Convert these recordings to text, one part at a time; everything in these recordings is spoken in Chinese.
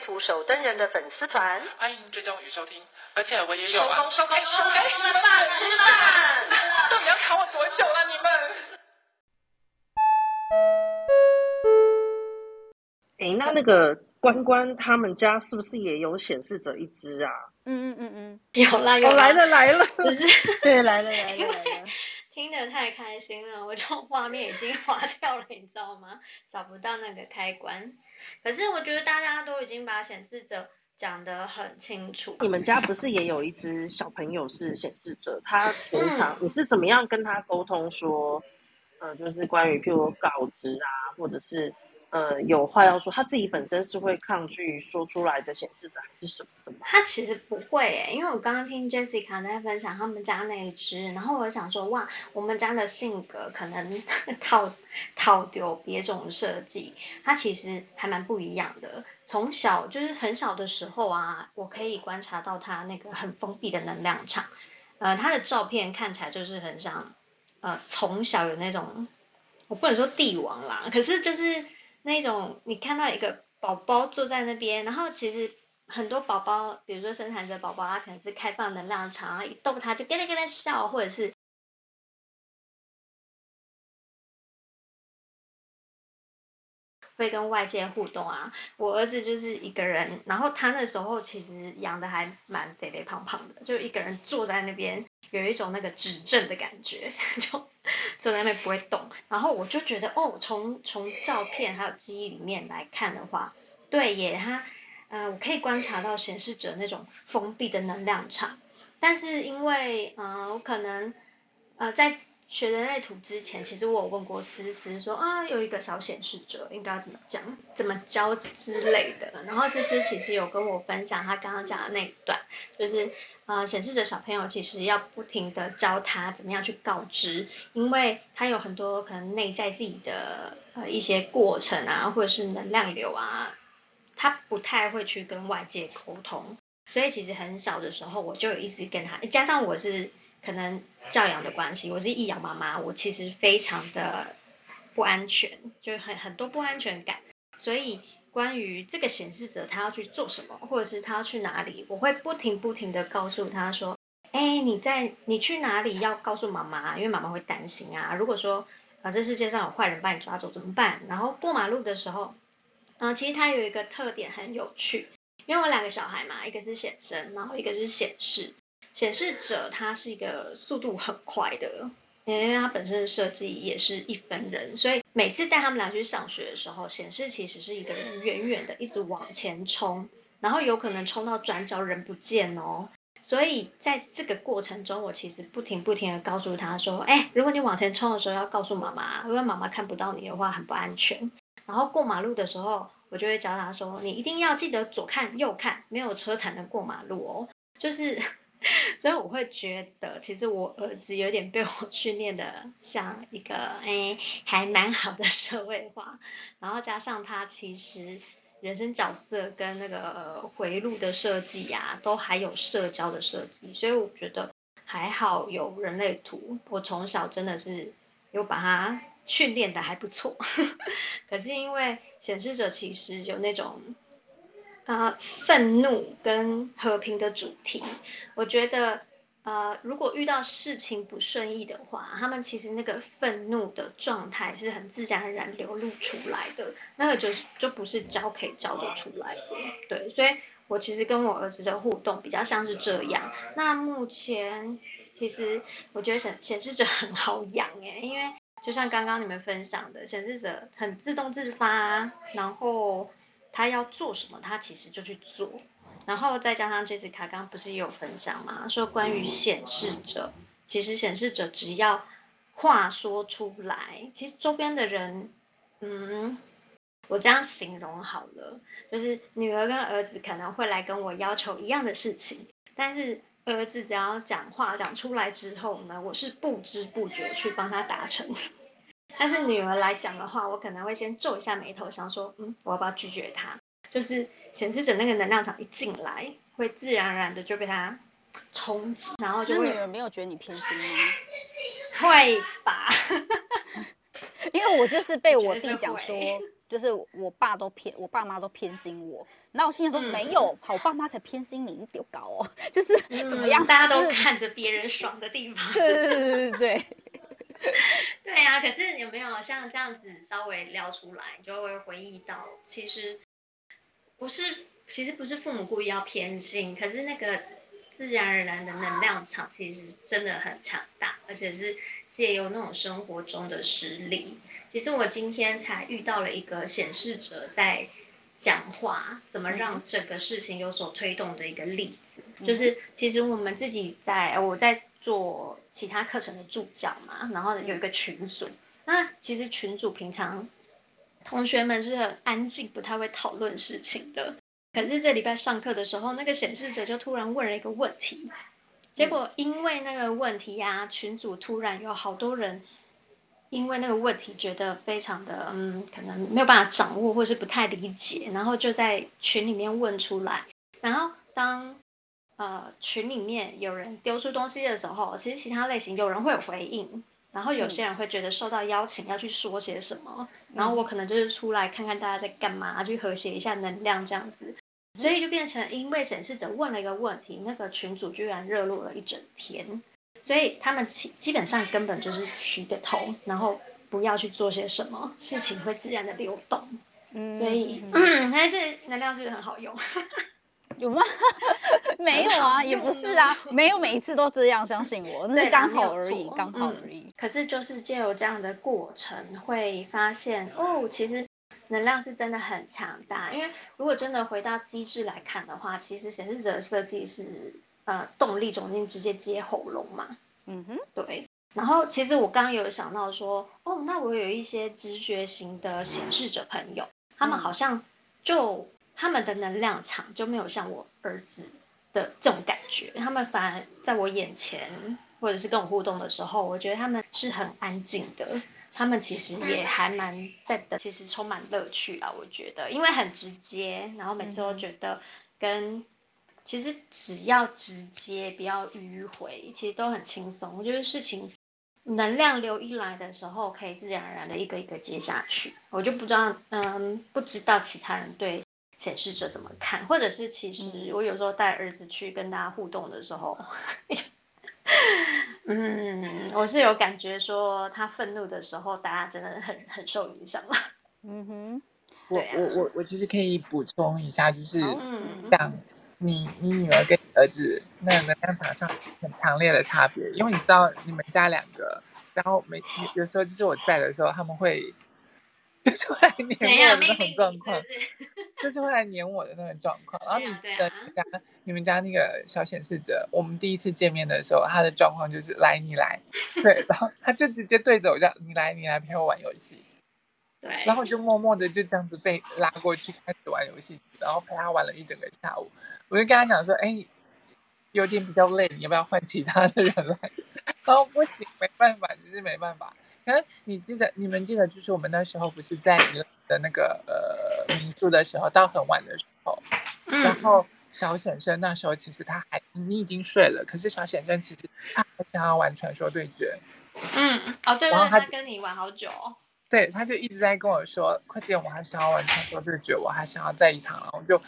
图手登人的粉丝团，欢迎追踪与收听，而且我也有啊。收工收工收工，吃饭吃饭，到底要卡我多久了？你们？哎，那那个关关他们家是不是也有显示者一只啊？嗯嗯嗯嗯，有啦有啦，哦、来了来了，只是 对来了来了来了，来了听得太开心了，我就画面已经划掉了，你知道吗？找不到那个开关。可是我觉得大家都已经把显示者讲得很清楚。你们家不是也有一只小朋友是显示者？他平常你是怎么样跟他沟通说，呃，就是关于譬如稿子啊，或者是呃有话要说，他自己本身是会抗拒说出来的显示者还是什么的吗？他其实不会诶，因为我刚刚听 Jessica 在分享他们家那一只，然后我想说哇，我们家的性格可能 套。套丢别种设计，它其实还蛮不一样的。从小就是很小的时候啊，我可以观察到它那个很封闭的能量场。呃，它的照片看起来就是很像，呃，从小有那种，我不能说帝王啦，可是就是那种你看到一个宝宝坐在那边，然后其实很多宝宝，比如说生产者宝宝，他可能是开放能量场，一逗他就咯咯咯笑，或者是。会跟外界互动啊，我儿子就是一个人，然后他那时候其实养的还蛮肥肥胖胖的，就一个人坐在那边，有一种那个指正的感觉，就坐在那边不会动。然后我就觉得，哦，从从照片还有记忆里面来看的话，对耶，他，呃，我可以观察到显示者那种封闭的能量场，但是因为，呃，我可能，呃，在。学人类图之前，其实我有问过思思说啊，有一个小显示者应该要怎么讲、怎么教之类的。然后思思其实有跟我分享他刚刚讲的那一段，就是呃显示者小朋友其实要不停的教他怎么样去告知，因为他有很多可能内在自己的呃一些过程啊，或者是能量流啊，他不太会去跟外界沟通，所以其实很小的时候我就有一直跟他，加上我是。可能教养的关系，我是易养妈妈，我其实非常的不安全，就是很很多不安全感。所以关于这个显示者他要去做什么，或者是他要去哪里，我会不停不停的告诉他说：“哎，你在你去哪里要告诉妈妈，因为妈妈会担心啊。如果说啊这世界上有坏人把你抓走怎么办？然后过马路的时候，嗯，其实他有一个特点很有趣，因为我两个小孩嘛，一个是显生，然后一个是显示。显示者他是一个速度很快的，因为他本身的设计也是一分人，所以每次带他们俩去上学的时候，显示其实是一个人远远的一直往前冲，然后有可能冲到转角人不见哦。所以在这个过程中，我其实不停不停的告诉他说：“哎，如果你往前冲的时候要告诉妈妈，因为妈妈看不到你的话很不安全。”然后过马路的时候，我就会教他说：“你一定要记得左看右看，没有车才能过马路哦。”就是。所以我会觉得，其实我儿子有点被我训练的像一个哎还蛮好的社会化，然后加上他其实人生角色跟那个回路的设计呀，都还有社交的设计，所以我觉得还好有人类图。我从小真的是有把他训练的还不错，可是因为显示者其实有那种。啊，愤怒跟和平的主题，我觉得，呃，如果遇到事情不顺意的话，他们其实那个愤怒的状态是很自然而然流露出来的，那个就是就不是教可以教得出来的，对，所以我其实跟我儿子的互动比较像是这样。那目前其实我觉得显显示者很好养诶，因为就像刚刚你们分享的，显示者很自动自发，然后。他要做什么，他其实就去做，然后再加上 Jessica 刚刚不是也有分享吗？说关于显示者，其实显示者只要话说出来，其实周边的人，嗯，我这样形容好了，就是女儿跟儿子可能会来跟我要求一样的事情，但是儿子只要讲话讲出来之后呢，我是不知不觉去帮他达成。但是女儿来讲的话，我可能会先皱一下眉头，想说，嗯，我要不要拒绝她？就是显示者那个能量场一进来，会自然而然的就被他冲击，然后就会。那女儿没有觉得你偏心吗？会吧。因为我就是被我弟讲说，就是我爸都偏，我爸妈都偏心我。那我心里说、嗯、没有，好，我爸妈才偏心你，你丢高哦，就是怎么样，嗯、大家都看着别人爽的地方。对对对对对。对 啊，可是有没有像这样子稍微聊出来，就会回忆到，其实不是，其实不是父母故意要偏心，可是那个自然而然的能量场其实真的很强大，而且是。借由那种生活中的实例，其实我今天才遇到了一个显示者在讲话，怎么让整个事情有所推动的一个例子。嗯、就是其实我们自己在我在做其他课程的助教嘛，然后有一个群组，那其实群组平常同学们是很安静，不太会讨论事情的。可是这礼拜上课的时候，那个显示者就突然问了一个问题。结果因为那个问题呀、啊，群组突然有好多人因为那个问题觉得非常的嗯，可能没有办法掌握或是不太理解，然后就在群里面问出来。然后当呃群里面有人丢出东西的时候，其实其他类型有人会有回应，然后有些人会觉得受到邀请要去说些什么，然后我可能就是出来看看大家在干嘛，去和谐一下能量这样子。所以就变成，因为显示者问了一个问题，那个群组居然热络了一整天，所以他们基基本上根本就是起个头，然后不要去做些什么，事情会自然的流动。嗯，所以，嗯，哎，这能量是不是很好用？有吗？没有啊，也不是啊，没有每一次都这样，相信我，那是刚好而已，刚好而已。可是就是借由这样的过程，会发现哦，其实。能量是真的很强大，因为如果真的回到机制来看的话，其实显示者的设计是呃动力中心直接接喉咙嘛，嗯哼，对。然后其实我刚刚有想到说，哦，那我有一些直觉型的显示者朋友，他们好像就他们的能量场就没有像我儿子的这种感觉，他们反而在我眼前或者是跟我互动的时候，我觉得他们是很安静的。他们其实也还蛮在等，其实充满乐趣啊，我觉得，因为很直接，然后每次都觉得跟其实只要直接，不要迂回，其实都很轻松。我觉得事情能量流一来的时候，可以自然而然的一个一个接下去。我就不知道，嗯，不知道其他人对显示者怎么看，或者是其实我有时候带儿子去跟大家互动的时候。嗯，我是有感觉说他愤怒的时候，大家真的很很受影响了。嗯哼，我我我我其实可以补充一下，就是像你你女儿跟你儿子那能量场上很强烈的差别，因为你知道你们家两个，然后每有时候就是我在的时候，他们会。就是会来黏我的那种状况，就是会来黏我的那种状况。然后你的家，你们家那个小显示者，我们第一次见面的时候，他的状况就是来你来，对，然后他就直接对着我叫你来你来陪我玩游戏，对，然后就默默的就这样子被拉过去开始玩游戏，然后陪他玩了一整个下午。我就跟他讲说，哎，有点比较累，你要不要换其他的人来？然后不行，没办法，就是没办法。可你记得，你们记得，就是我们那时候不是在你的那个呃民宿的时候，到很晚的时候，嗯、然后小显生那时候其实他还你已经睡了，可是小显生其实他还想要玩传说对决。嗯，哦对，然后他跟你玩好久。对，他就一直在跟我说：“快点，我还想要玩传说对决，我还想要再一场。”然后就，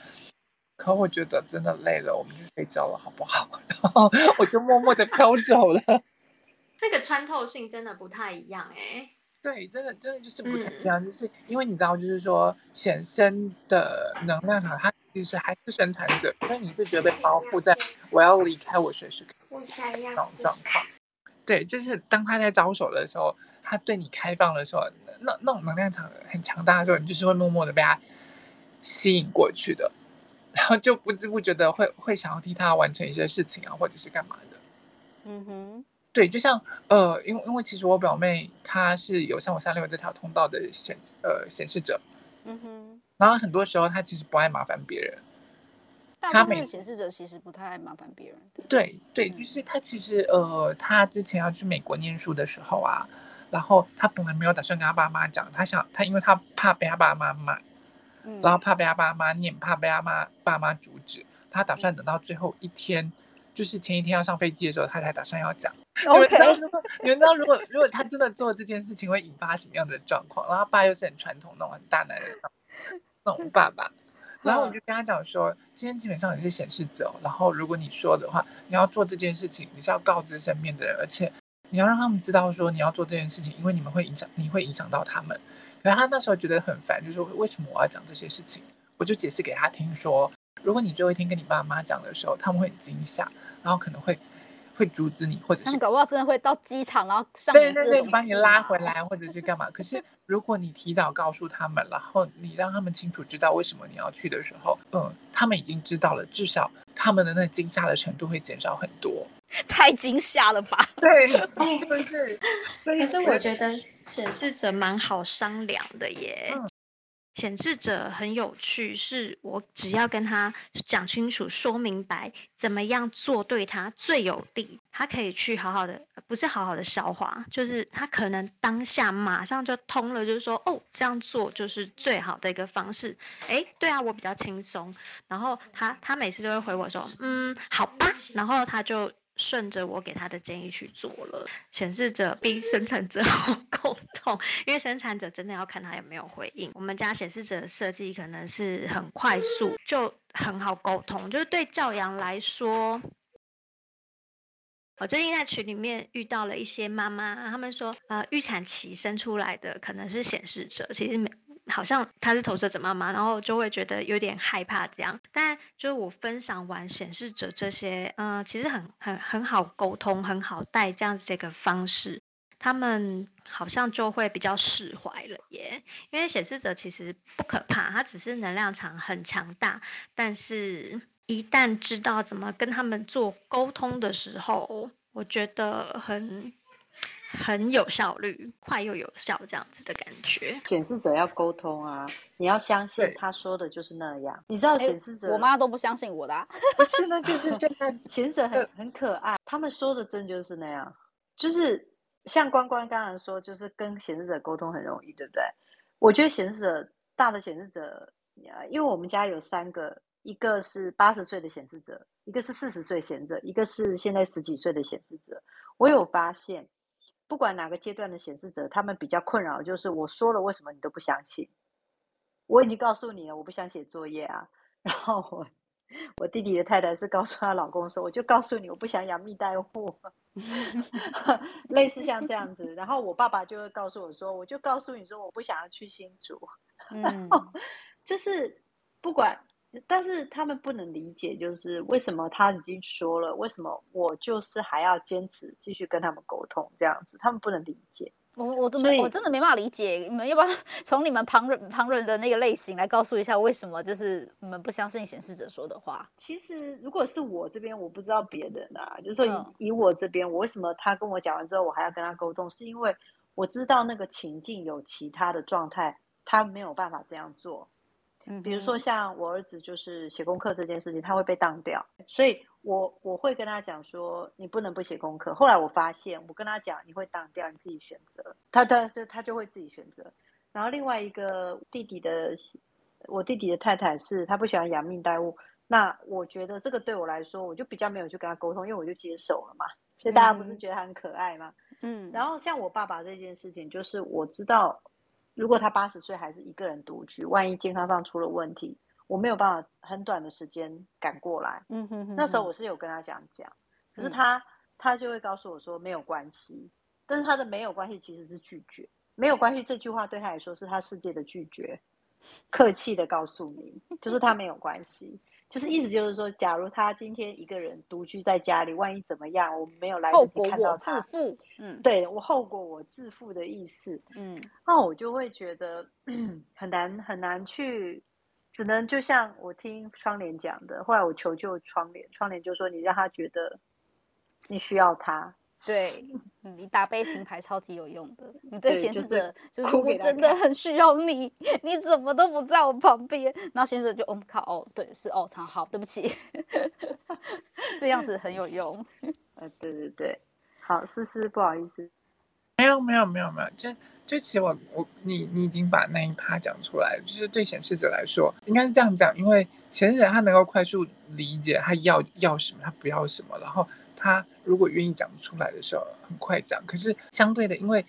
可我觉得真的累了，我们就睡觉了，好不好？然后我就默默的飘走了。那个穿透性真的不太一样哎、欸，对，真的真的就是不太一样，嗯、就是因为你知道，就是说显生的能量场，它其实还是生产者，所以你是觉得被包覆在我要离开，我随时可以这种状况。对，就是当他在招手的时候，他对你开放的时候，那那种能量场很强大的时候，你就是会默默的被他吸引过去的，然后就不知不觉的会会想要替他完成一些事情啊，或者是干嘛的。嗯哼。对，就像呃，因为因为其实我表妹她是有像我三六这条通道的显呃显示者，嗯哼，然后很多时候她其实不爱麻烦别人。大部分显示者其实不太爱麻烦别人。对对，就是她其实呃，她之前要去美国念书的时候啊，然后她本来没有打算跟她爸妈讲，她想她因为她怕被她爸妈骂，嗯，然后怕被他爸妈念，怕被他妈爸妈阻止，她打算等到最后一天，嗯、就是前一天要上飞机的时候，她才打算要讲。OK，你们知道如果如果他真的做这件事情会引发什么样的状况？然后他爸又是很传统那种很大男人那种爸爸。然后我就跟他讲说，今天基本上你是显示者，然后如果你说的话，你要做这件事情，你是要告知身边的人，而且你要让他们知道说你要做这件事情，因为你们会影响，你会影响到他们。可是他那时候觉得很烦，就说为什么我要讲这些事情？我就解释给他听说，如果你最后一天跟你爸妈讲的时候，他们会很惊吓，然后可能会。会阻止你，或者是他们搞不好真的会到机场，然后上对对对，把你拉回来，或者是干嘛？可是 如果你提早告诉他们，然后你让他们清楚知道为什么你要去的时候，嗯，他们已经知道了，至少他们的那惊吓的程度会减少很多。太惊吓了吧？对，是不是？可是我觉得显示者蛮好商量的耶。嗯显示者很有趣，是我只要跟他讲清楚、说明白，怎么样做对他最有利，他可以去好好的，不是好好的消化，就是他可能当下马上就通了，就是说，哦，这样做就是最好的一个方式。诶，对啊，我比较轻松。然后他他每次都会回我说，嗯，好吧。然后他就。顺着我给他的建议去做了，显示者比生产者 好沟通，因为生产者真的要看他有没有回应。我们家显示者的设计可能是很快速，就很好沟通。就是对教养来说，我最近在群里面遇到了一些妈妈，他们说，呃，预产期生出来的可能是显示者，其实没。好像他是投射者妈妈，然后就会觉得有点害怕这样。但就是我分享完显示者这些，嗯、其实很很很好沟通，很好带这样子这个方式，他们好像就会比较释怀了耶。因为显示者其实不可怕，他只是能量场很强大，但是一旦知道怎么跟他们做沟通的时候，我觉得很。很有效率，快又有效，这样子的感觉。显示者要沟通啊，你要相信他说的就是那样。你知道显示者，我妈都不相信我的、啊。不是，那就是 现在显示者很很可爱，他们说的真就是那样，就是像关关刚刚说，就是跟显示者沟通很容易，对不对？我觉得显示者大的显示者，因为我们家有三个，一个是八十岁的显示者，一个是四十岁显示者，一个是现在十几岁的显示者。我有发现。不管哪个阶段的显示者，他们比较困扰，就是我说了，为什么你都不相信？我已经告诉你了，我不想写作业啊。然后我我弟弟的太太是告诉她老公说，我就告诉你，我不想养蜜袋鼯，类似像这样子。然后我爸爸就会告诉我说，我就告诉你说，我不想要去新竹。嗯就是不管。但是他们不能理解，就是为什么他已经说了，为什么我就是还要坚持继续跟他们沟通这样子？他们不能理解。我我怎么我真的没办法理解？你们要不要 从你们旁人旁人的那个类型来告诉一下，为什么就是你们不相信显示者说的话？其实如果是我这边，我不知道别人啊，就是说以、嗯、以我这边，我为什么他跟我讲完之后，我还要跟他沟通？是因为我知道那个情境有其他的状态，他没有办法这样做。比如说像我儿子就是写功课这件事情，他会被当掉，所以我我会跟他讲说，你不能不写功课。后来我发现，我跟他讲你会当掉，你自己选择，他他就他就会自己选择。然后另外一个弟弟的，我弟弟的太太是他不喜欢养命带物，那我觉得这个对我来说，我就比较没有去跟他沟通，因为我就接手了嘛。所以大家不是觉得他很可爱吗？嗯。然后像我爸爸这件事情，就是我知道。如果他八十岁还是一个人独居，万一健康上出了问题，我没有办法很短的时间赶过来。嗯哼，哼，哼，那时候我是有跟他讲讲，可是他、嗯、他就会告诉我说没有关系，但是他的没有关系其实是拒绝，没有关系这句话对他来说是他世界的拒绝，客气的告诉你，就是他没有关系。就是意思就是说，假如他今天一个人独居在家里，万一怎么样，我们没有来得及看到他。嗯，对我后果我自负的意思。嗯，那我就会觉得 很难很难去，只能就像我听窗帘讲的，后来我求救窗帘，窗帘就说你让他觉得你需要他，对，你打悲情牌超级有用的。你对显示者就是我真的很需要你，你怎么都不在我旁边，然后显示者就哦靠哦，对是哦，好好，对不起，这样子很有用。呃，对对对，好，思思不好意思，没有没有没有没有，就就其实我我你你已经把那一趴讲出来，就是对显示者来说应该是这样讲，因为显示者他能够快速理解他要要什么，他不要什么，然后。他如果愿意讲出来的时候，很快讲。可是相对的，因为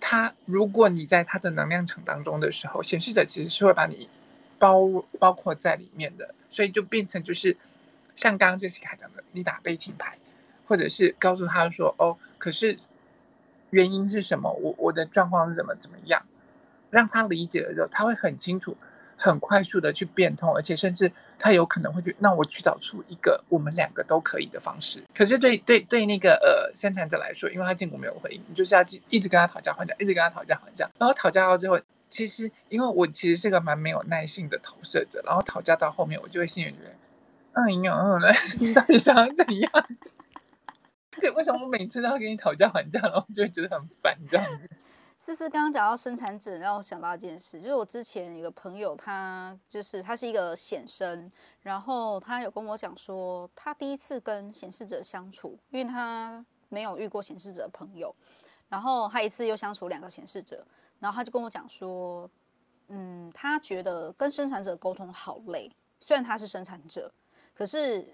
他如果你在他的能量场当中的时候，显示者其实是会把你包包括在里面的，所以就变成就是像刚刚 Jessica 讲的，你打悲情牌，或者是告诉他说：“哦，可是原因是什么？我我的状况是怎么怎么样？”让他理解了之后，他会很清楚。很快速的去变通，而且甚至他有可能会去，那我去找出一个我们两个都可以的方式。可是对对对那个呃生产者来说，因为他建国没有回应，你就是要一直跟他讨价还价，一直跟他讨价还价，然后讨价到最后，其实因为我其实是个蛮没有耐性的投射者，然后讨价到后面，我就会心里觉得，哎呀，你 到底想要怎样？对，为什么我每次都要跟你讨价还价，然后就会觉得很烦这样子。思思刚刚讲到生产者，让我想到一件事，就是我之前有个朋友，他就是他是一个显生，然后他有跟我讲说，他第一次跟显示者相处，因为他没有遇过显示者的朋友，然后他一次又相处两个显示者，然后他就跟我讲说，嗯，他觉得跟生产者沟通好累，虽然他是生产者，可是。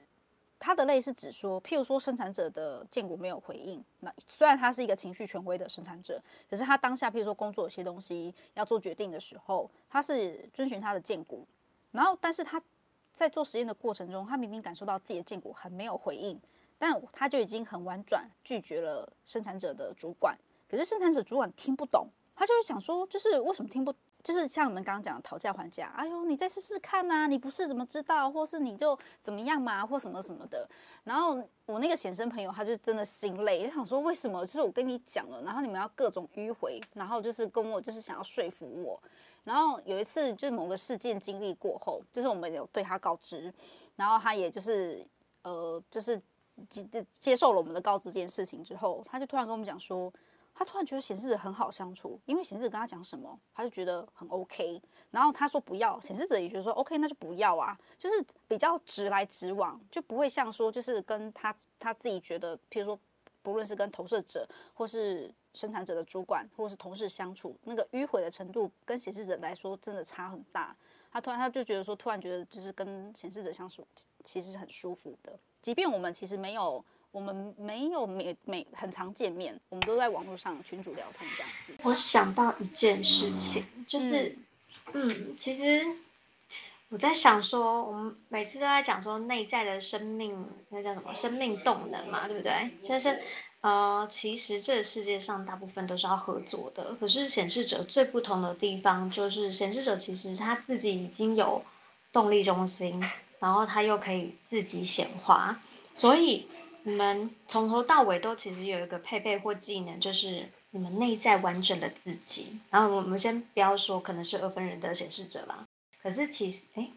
他的累是指说，譬如说生产者的荐股没有回应，那虽然他是一个情绪权威的生产者，可是他当下譬如说工作有些东西要做决定的时候，他是遵循他的荐股，然后但是他在做实验的过程中，他明明感受到自己的荐股很没有回应，但他就已经很婉转拒绝了生产者的主管，可是生产者主管听不懂，他就会想说，就是为什么听不？就是像我们刚刚讲的讨价还价，哎呦，你再试试看呐，你不是怎么知道，或是你就怎么样嘛，或什么什么的。然后我那个显生朋友，他就真的心累，就想说为什么？就是我跟你讲了，然后你们要各种迂回，然后就是跟我就是想要说服我。然后有一次就是某个事件经历过后，就是我们有对他告知，然后他也就是呃就是接接受了我们的告知这件事情之后，他就突然跟我们讲说。他突然觉得显示者很好相处，因为显示者跟他讲什么，他就觉得很 OK。然后他说不要，显示者也觉得说 OK，那就不要啊，就是比较直来直往，就不会像说就是跟他他自己觉得，譬如说不论是跟投射者或是生产者的主管或是同事相处，那个迂回的程度跟显示者来说真的差很大。他突然他就觉得说，突然觉得就是跟显示者相处其实是很舒服的，即便我们其实没有。我们没有每每很常见面，我们都在网络上群主聊天这样子。我想到一件事情，就是，嗯，嗯，其实我在想说，我们每次都在讲说内在的生命，那叫什么？生命动能嘛，对不对？就是，呃，其实这个世界上大部分都是要合作的。可是显示者最不同的地方，就是显示者其实他自己已经有动力中心，然后他又可以自己显化，所以。你们从头到尾都其实有一个配备或技能，就是你们内在完整的自己。然后我们先不要说可能是二分人的显示者啦，可是其实哎，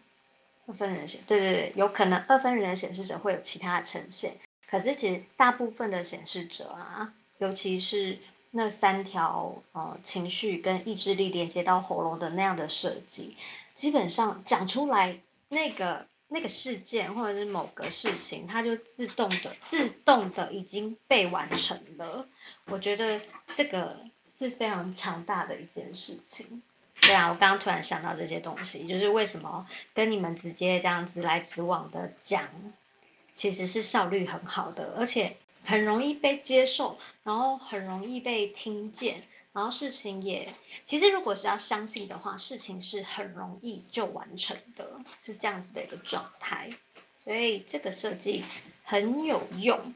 二分人显对对对，有可能二分人的显示者会有其他的呈现。可是其实大部分的显示者啊，尤其是那三条呃情绪跟意志力连接到喉咙的那样的设计，基本上讲出来那个。那个事件或者是某个事情，它就自动的、自动的已经被完成了。我觉得这个是非常强大的一件事情。对啊，我刚刚突然想到这些东西，就是为什么跟你们直接这样直来直往的讲，其实是效率很好的，而且很容易被接受，然后很容易被听见。然后事情也，其实如果是要相信的话，事情是很容易就完成的，是这样子的一个状态。所以这个设计很有用。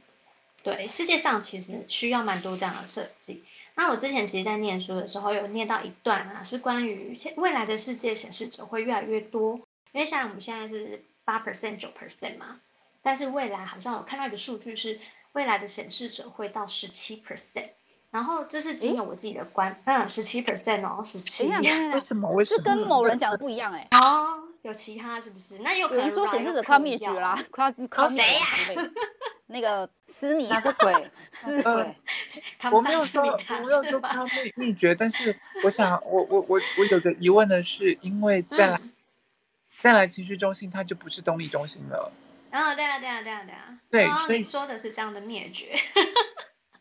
对，世界上其实需要蛮多这样的设计。那我之前其实，在念书的时候有念到一段啊，是关于未来的世界显示者会越来越多，因为像我们现在是八 percent 九 percent 嘛，但是未来好像我看到一个数据是，未来的显示者会到十七 percent。然后这是仅有我自己的观，嗯，十七 percent 哦，十七。为什么？为什么？是跟某人讲的不一样哎。哦，有其他是不是？那有可能说显示者快灭绝啦，快要快灭绝之类的。那个斯尼哪个鬼？斯鬼？我没有说，我没有说他秘秘诀，但是我想，我我我我有个疑问的是，因为再来、嗯、再来情绪中心，它就不是动力中心了。然后、哦，对啊，对啊，对啊，对啊。对，所以说的是这样的灭绝。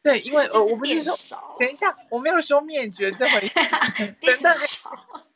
对，因为呃，我不是说，等一下，我没有说灭绝这回事，真的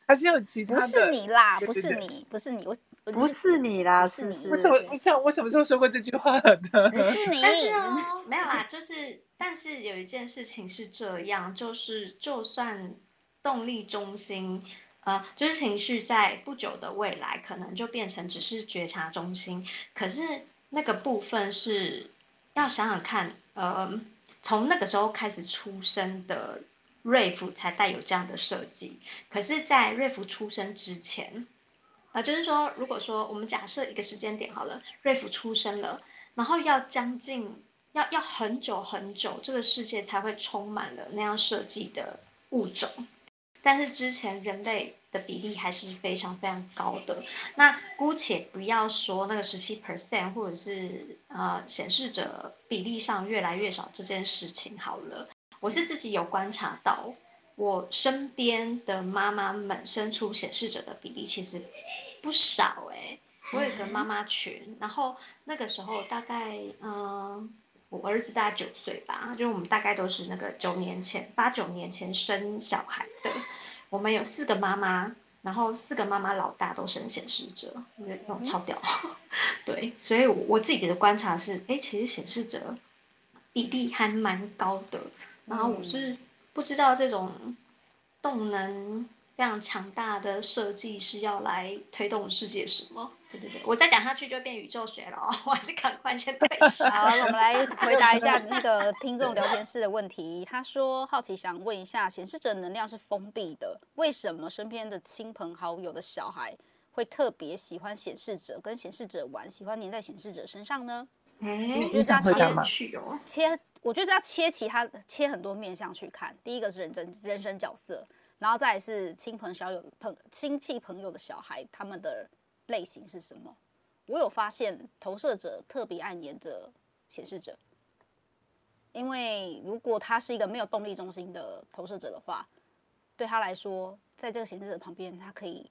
还是有其他的。不是你啦，不是你，不是你，我。不是你啦，是你。我什么？我想，我什么时候说过这句话的？不是你。但是哦，没有啦，就是，但是有一件事情是这样，就是，就算动力中心，呃，就是情绪在不久的未来可能就变成只是觉察中心，可是那个部分是要想想看，呃，从那个时候开始出生的瑞弗才带有这样的设计，可是，在瑞弗出生之前。啊、就是说，如果说我们假设一个时间点好了，瑞弗出生了，然后要将近要要很久很久，这个世界才会充满了那样设计的物种。但是之前人类的比例还是非常非常高的。那姑且不要说那个十七 percent 或者是呃显示者比例上越来越少这件事情好了，我是自己有观察到。我身边的妈妈们生出显示者的比例其实不少哎、欸，我有个妈妈群，然后那个时候大概嗯，我儿子大概九岁吧，就是我们大概都是那个九年前八九年前生小孩的，我们有四个妈妈，然后四个妈妈老大都生显示者，我觉得那种超屌，对，所以我自己的观察是，哎、欸，其实显示者比例还蛮高的，然后我是。不知道这种动能非常强大的设计是要来推动世界什么？对对对，我再讲下去就变宇宙学了哦，我还是赶快先退 下。好，我们来回答一下那个 听众聊天室的问题。他说好奇想问一下，显示者能量是封闭的，为什么身边的亲朋好友的小孩会特别喜欢显示者，跟显示者玩，喜欢黏在显示者身上呢？嗯，你想回答吗？切哦，切。我觉得要切其他切很多面向去看，第一个是人生人生角色，然后再来是亲朋小友朋亲戚朋友的小孩，他们的类型是什么？我有发现投射者特别爱黏着显示者，因为如果他是一个没有动力中心的投射者的话，对他来说，在这个显示者旁边，他可以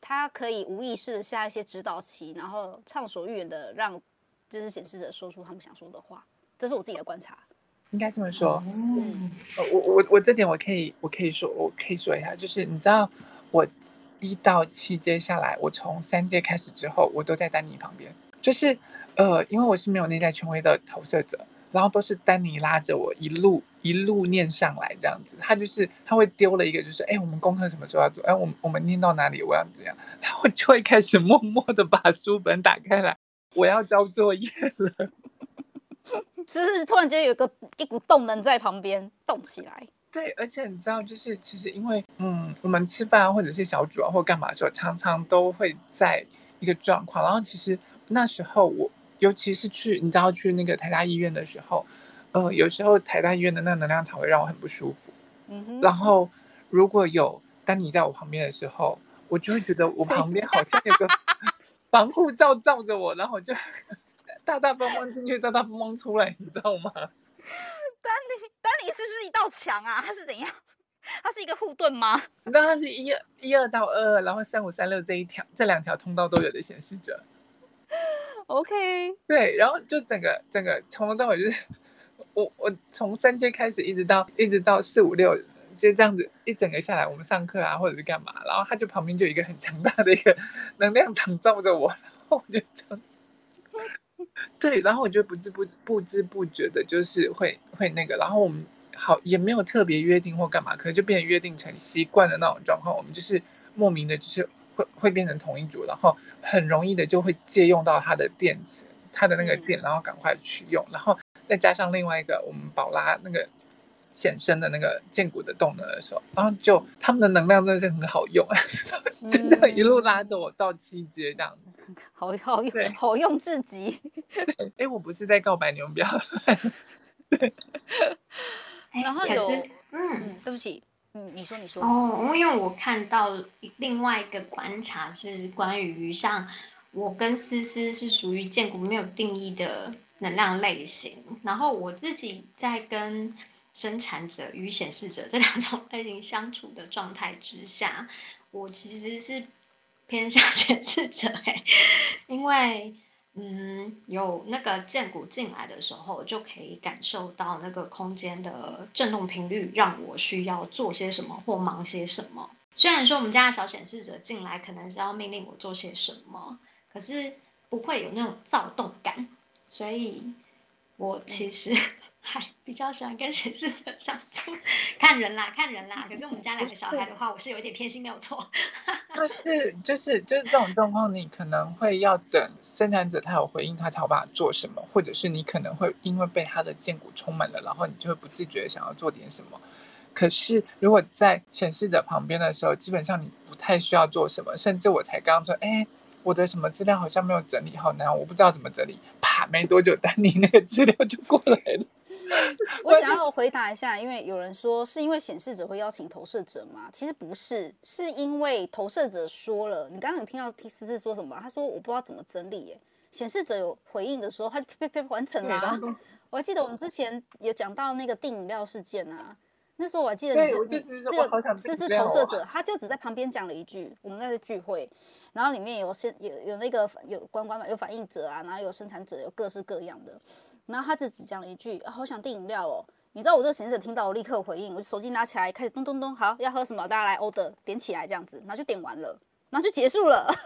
他可以无意识的下一些指导棋，然后畅所欲言的让就是显示者说出他们想说的话。这是我自己的观察，应该这么说。嗯，我我我这点我可以我可以说我可以说一下，就是你知道，我一到七阶下来，我从三阶开始之后，我都在丹尼旁边。就是呃，因为我是没有内在权威的投射者，然后都是丹尼拉着我一路一路念上来这样子。他就是他会丢了一个，就是哎，我们功课什么时候要做？哎，我们我们念到哪里？我要怎样？然后就会开始默默的把书本打开来，我要交作业了。就是突然间有一个一股动能在旁边动起来。对，而且你知道，就是其实因为嗯，我们吃饭啊，或者是小组啊，或干嘛的时候，常常都会在一个状况。然后其实那时候我，尤其是去你知道去那个台大医院的时候，呃，有时候台大医院的那个能量场会让我很不舒服。嗯哼。然后如果有丹尼在我旁边的时候，我就会觉得我旁边好像有个 防护罩罩着我，然后我就。大大方方进去，大大方方出来，你知道吗？丹尼，丹尼是不是一道墙啊？他是怎样？他是一个护盾吗？你知道他是一二一二到二二，然后三五三六这一条，这两条通道都有的显示者。OK，对，然后就整个整个从头到尾就是我我从三阶开始一直到一直到四五六，就这样子一整个下来，我们上课啊或者是干嘛，然后他就旁边就有一个很强大的一个能量场罩着我，然后我就这样。对，然后我就不知不不知不觉的，就是会会那个，然后我们好也没有特别约定或干嘛，可能就变成约定成习惯的那种状况，我们就是莫名的，就是会会变成同一组，然后很容易的就会借用到他的电池，他的那个电，然后赶快去用，然后再加上另外一个我们宝拉那个。显身的那个荐骨的动能的时候，然后就他们的能量真的是很好用，嗯、就这样一路拉着我到七阶这样子，好好用，好用至极。对，哎，我不是在告白你们不要。对，然后有，嗯，对不起，嗯，你说你说。哦，因为我看到另外一个观察是关于像我跟思思是属于建骨没有定义的能量类型。然后我自己在跟生产者与显示者这两种类型相处的状态之下，我其实是偏向显示者哎，因为嗯，有那个荐骨进来的时候，就可以感受到那个空间的震动频率，让我需要做些什么或忙些什么。虽然说我们家的小显示者进来可能是要命令我做些什么，可是不会有那种躁动感，所以我其实。嗨，比较喜欢跟显示者相处，看人啦，看人啦。可是我们家两个小孩的话，我是有点偏心，没有错。就是就是就是这种状况，你可能会要等生产者他有回应，他才有办法做什么，或者是你可能会因为被他的荐骨充满了，然后你就会不自觉想要做点什么。可是如果在显示者旁边的时候，基本上你不太需要做什么，甚至我才刚刚说，哎。我的什么资料好像没有整理好，然后我不知道怎么整理，啪，没多久，丹尼那个资料就过来了。我想要回答一下，因为有人说是因为显示者会邀请投射者吗？其实不是，是因为投射者说了。你刚刚有听到思思说什么？他说我不知道怎么整理耶。显示者有回应的时候，他就啪啪完成了啊。我还记得我们之前有讲到那个订饮料事件啊。那时候我还记得你，这个思思投射者，他就只在旁边讲了一句：“我们那个聚会，然后里面有先有有那个有关关有反应者啊，然后有生产者，有各式各样的。然后他就只讲了一句：好想订饮料哦！你知道我这个显示者听到，我立刻回应，我手机拿起来开始咚咚咚，好要喝什么，大家来 order，点起来这样子，然后就点完了，然后就结束了。”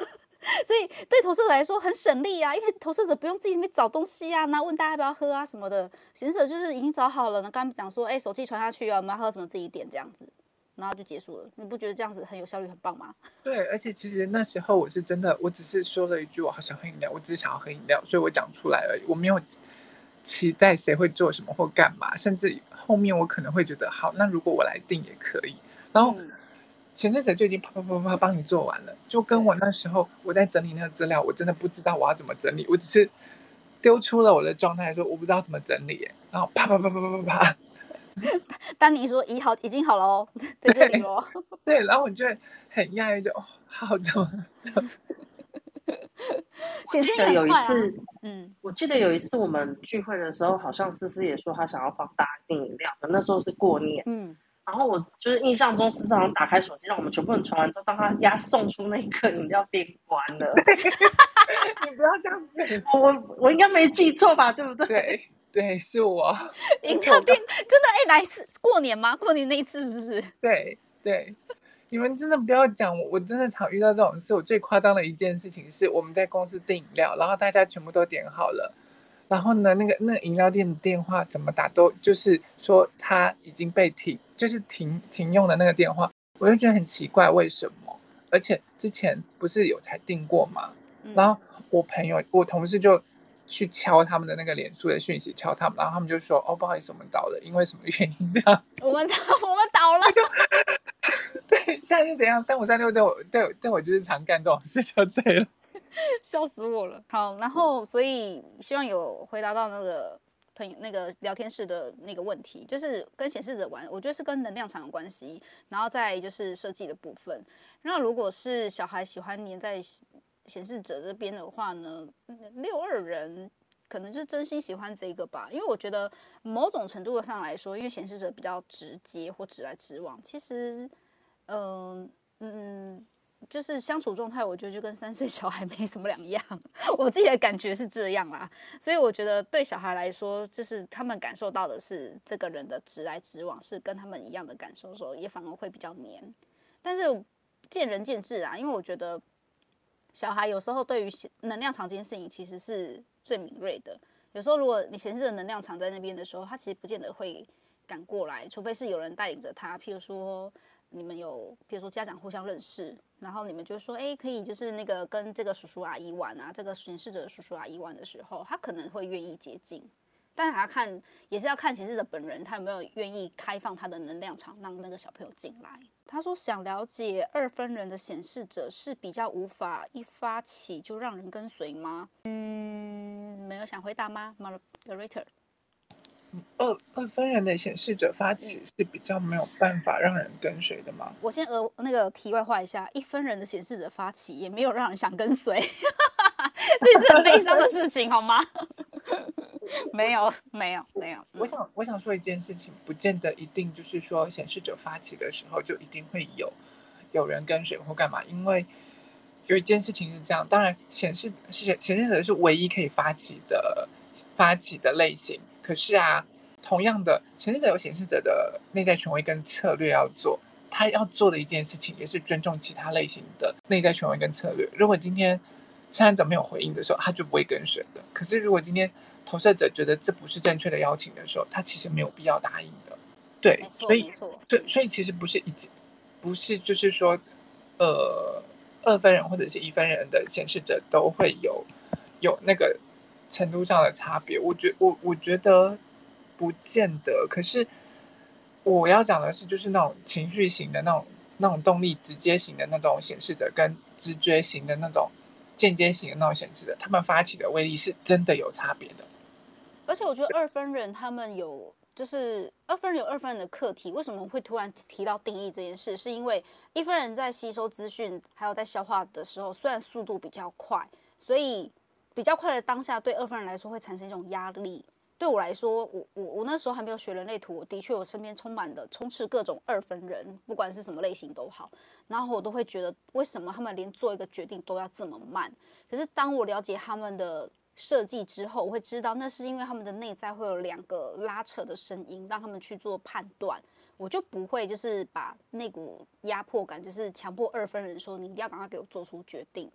所以对投射者来说很省力啊，因为投射者不用自己那边找东西啊，然后问大家要不要喝啊什么的。显示者就是已经找好了，那刚刚讲说，哎，手机传下去啊，我们要喝什么自己点这样子，然后就结束了。你不觉得这样子很有效率、很棒吗？对，而且其实那时候我是真的，我只是说了一句我好想喝饮料，我只是想要喝饮料，所以我讲出来而已，我没有期待谁会做什么或干嘛，甚至后面我可能会觉得，好，那如果我来定也可以，然后。嗯显示者就已经啪啪啪啪帮你做完了，就跟我那时候我在整理那个资料，我真的不知道我要怎么整理，我只是丢出了我的状态说我不知道怎么整理，然后啪啪啪啪啪啪啪。当你说已好已经好了哦，在这里喽。对，然后我就很讶异，就哦，好怎么怎么。我记得有一次，嗯，我记得有一次我们聚会的时候，好像思思也说她想要放大家订饮料，那时候是过年，嗯。然后我就是印象中，思思好像打开手机，让我们全部人传完之后，当他压送出那一刻，饮料变关了。你不要这样子，我我应该没记错吧？对不对？对对，是我。饮料店真的哎，哪一次过年吗？过年那一次是不是？对对，你们真的不要讲我，我真的常遇到这种事。我最夸张的一件事情是，我们在公司订饮料，然后大家全部都点好了。然后呢，那个那个饮料店的电话怎么打都就是说他已经被停，就是停停用的那个电话，我就觉得很奇怪，为什么？而且之前不是有才订过吗？嗯、然后我朋友、我同事就去敲他们的那个脸书的讯息，敲他们，然后他们就说：“哦，不好意思，我们倒了，因为什么原因？这样？我们倒，我们倒了。对，现在是怎样？三五三六对我对对我就是常干这种事就对了。”笑死我了。好，然后所以希望有回答到那个朋友那个聊天室的那个问题，就是跟显示者玩，我觉得是跟能量场有关系。然后再就是设计的部分。那如果是小孩喜欢黏在显示者这边的话呢，六二人可能就是真心喜欢这个吧。因为我觉得某种程度上来说，因为显示者比较直接或直来直往，其实，嗯嗯。就是相处状态，我觉得就跟三岁小孩没什么两样。我自己的感觉是这样啦，所以我觉得对小孩来说，就是他们感受到的是这个人的直来直往，是跟他们一样的感受的时候，也反而会比较黏。但是见仁见智啊，因为我觉得小孩有时候对于能量场这件事情其实是最敏锐的。有时候如果你闲置的能量场在那边的时候，他其实不见得会赶过来，除非是有人带领着他，譬如说。你们有，比如说家长互相认识，然后你们就说，哎，可以就是那个跟这个叔叔阿姨玩啊，这个显示者叔叔阿姨玩的时候，他可能会愿意接近，但还要看，也是要看显示者本人他有没有愿意开放他的能量场，让那个小朋友进来。他说想了解二分人的显示者是比较无法一发起就让人跟随吗？嗯，没有想回答吗，Moderator？二二分人的显示者发起是比较没有办法让人跟随的吗？我先额那个题外话一下，一分人的显示者发起也没有让人想跟随，这是很悲伤的事情，好吗？没有，没有，没有。我想，我想说一件事情，不见得一定就是说显示者发起的时候就一定会有有人跟随或干嘛，因为有一件事情是这样，当然显示是显示者是唯一可以发起的发起的类型，可是啊，同样的显示者有显示者的内在权威跟策略要做，他要做的一件事情也是尊重其他类型的内在权威跟策略。如果今天参与者没有回应的时候，他就不会跟随的。可是如果今天投射者觉得这不是正确的邀请的时候，他其实没有必要答应的。对，所以，对，所以其实不是一，不是就是说，呃，二分人或者是一分人的显示者都会有有那个程度上的差别。我觉我我觉得不见得。可是我要讲的是，就是那种情绪型的那种那种动力直接型的那种显示者，跟直觉型的那种间接型的那种显示者，他们发起的威力是真的有差别的。而且我觉得二分人他们有，就是二分人有二分人的课题。为什么会突然提到定义这件事？是因为一分人在吸收资讯还有在消化的时候，虽然速度比较快，所以比较快的当下对二分人来说会产生一种压力。对我来说，我我我那时候还没有学人类图，的确我身边充满的充斥各种二分人，不管是什么类型都好，然后我都会觉得为什么他们连做一个决定都要这么慢？可是当我了解他们的。设计之后，我会知道那是因为他们的内在会有两个拉扯的声音，让他们去做判断。我就不会就是把那股压迫感，就是强迫二分人说你一定要赶快给我做出决定。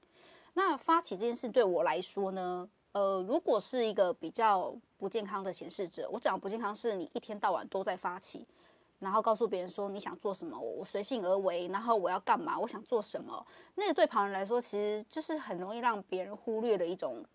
那发起这件事对我来说呢，呃，如果是一个比较不健康的显示者，我讲不健康是你一天到晚都在发起，然后告诉别人说你想做什么，我随性而为，然后我要干嘛，我想做什么，那个对旁人来说其实就是很容易让别人忽略的一种。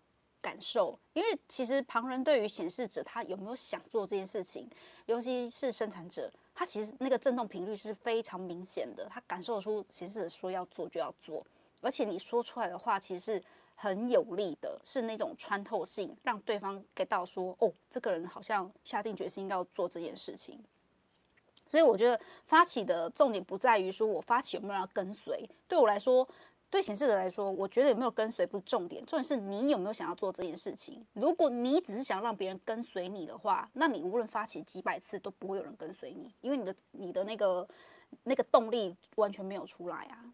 感受，因为其实旁人对于显示者他有没有想做这件事情，尤其是生产者，他其实那个震动频率是非常明显的，他感受出显示者说要做就要做，而且你说出来的话其实是很有力的，是那种穿透性，让对方 get 到说，哦，这个人好像下定决心要做这件事情。所以我觉得发起的重点不在于说我发起有没有要跟随，对我来说。对显示者来说，我觉得有没有跟随不是重点，重点是你有没有想要做这件事情。如果你只是想让别人跟随你的话，那你无论发起几百次都不会有人跟随你，因为你的你的那个那个动力完全没有出来啊。